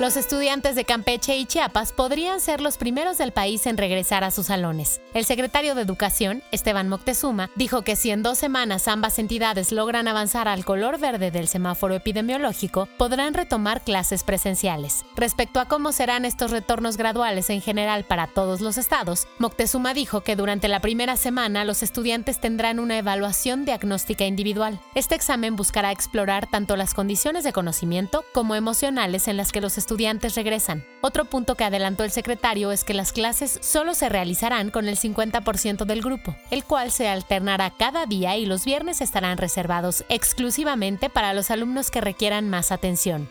Los estudiantes de Campeche y Chiapas podrían ser los primeros del país en regresar a sus salones. El secretario de Educación, Esteban Moctezuma, dijo que si en dos semanas ambas entidades logran avanzar al color verde del semáforo epidemiológico, podrán retomar clases presenciales. Respecto a cómo serán estos retornos graduales en general para todos los estados, Moctezuma dijo que durante la primera semana los estudiantes tendrán una evaluación diagnóstica individual. Este examen buscará explorar tanto las condiciones de conocimiento como emocionales en las que los estudiantes regresan. Otro punto que adelantó el secretario es que las clases solo se realizarán con el 50% del grupo, el cual se alternará cada día y los viernes estarán reservados exclusivamente para los alumnos que requieran más atención.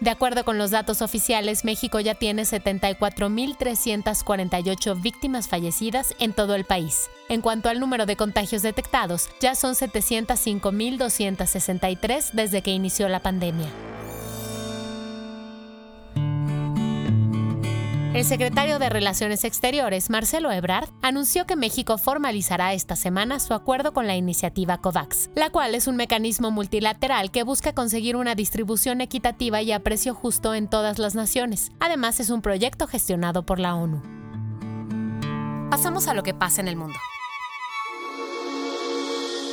De acuerdo con los datos oficiales, México ya tiene 74.348 víctimas fallecidas en todo el país. En cuanto al número de contagios detectados, ya son 705.263 desde que inició la pandemia. El secretario de Relaciones Exteriores, Marcelo Ebrard, anunció que México formalizará esta semana su acuerdo con la iniciativa COVAX, la cual es un mecanismo multilateral que busca conseguir una distribución equitativa y a precio justo en todas las naciones. Además, es un proyecto gestionado por la ONU. Pasamos a lo que pasa en el mundo.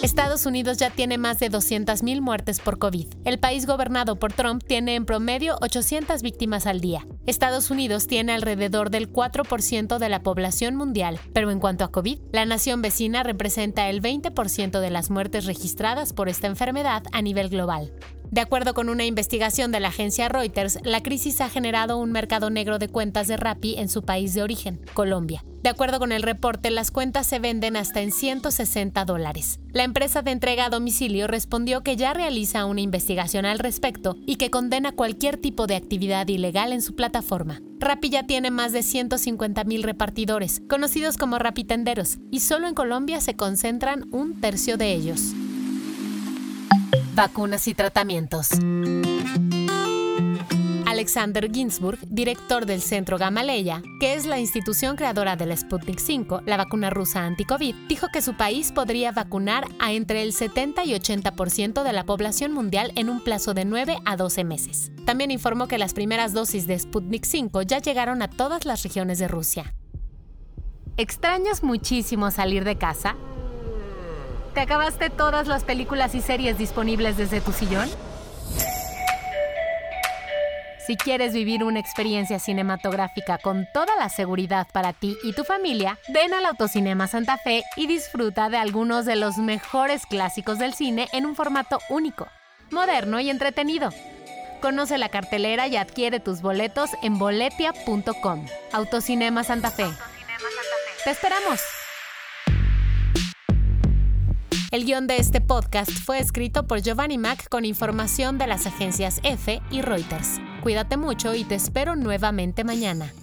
Estados Unidos ya tiene más de 200.000 muertes por COVID. El país gobernado por Trump tiene en promedio 800 víctimas al día. Estados Unidos tiene alrededor del 4% de la población mundial, pero en cuanto a COVID, la nación vecina representa el 20% de las muertes registradas por esta enfermedad a nivel global. De acuerdo con una investigación de la agencia Reuters, la crisis ha generado un mercado negro de cuentas de Rappi en su país de origen, Colombia. De acuerdo con el reporte, las cuentas se venden hasta en 160 dólares. La empresa de entrega a domicilio respondió que ya realiza una investigación al respecto y que condena cualquier tipo de actividad ilegal en su plataforma. Rappi ya tiene más de 150 mil repartidores, conocidos como rapitenderos, y solo en Colombia se concentran un tercio de ellos. Vacunas y tratamientos. Alexander Ginsburg, director del Centro Gamaleya, que es la institución creadora de la Sputnik 5, la vacuna rusa anti-COVID, dijo que su país podría vacunar a entre el 70 y 80% de la población mundial en un plazo de 9 a 12 meses. También informó que las primeras dosis de Sputnik 5 ya llegaron a todas las regiones de Rusia. ¿Extrañas muchísimo salir de casa? ¿Te acabaste todas las películas y series disponibles desde tu sillón? Si quieres vivir una experiencia cinematográfica con toda la seguridad para ti y tu familia, ven al Autocinema Santa Fe y disfruta de algunos de los mejores clásicos del cine en un formato único, moderno y entretenido. Conoce la cartelera y adquiere tus boletos en boletia.com. Autocinema Santa Fe. ¡Te esperamos! El guion de este podcast fue escrito por Giovanni Mac con información de las agencias EFE y Reuters. Cuídate mucho y te espero nuevamente mañana.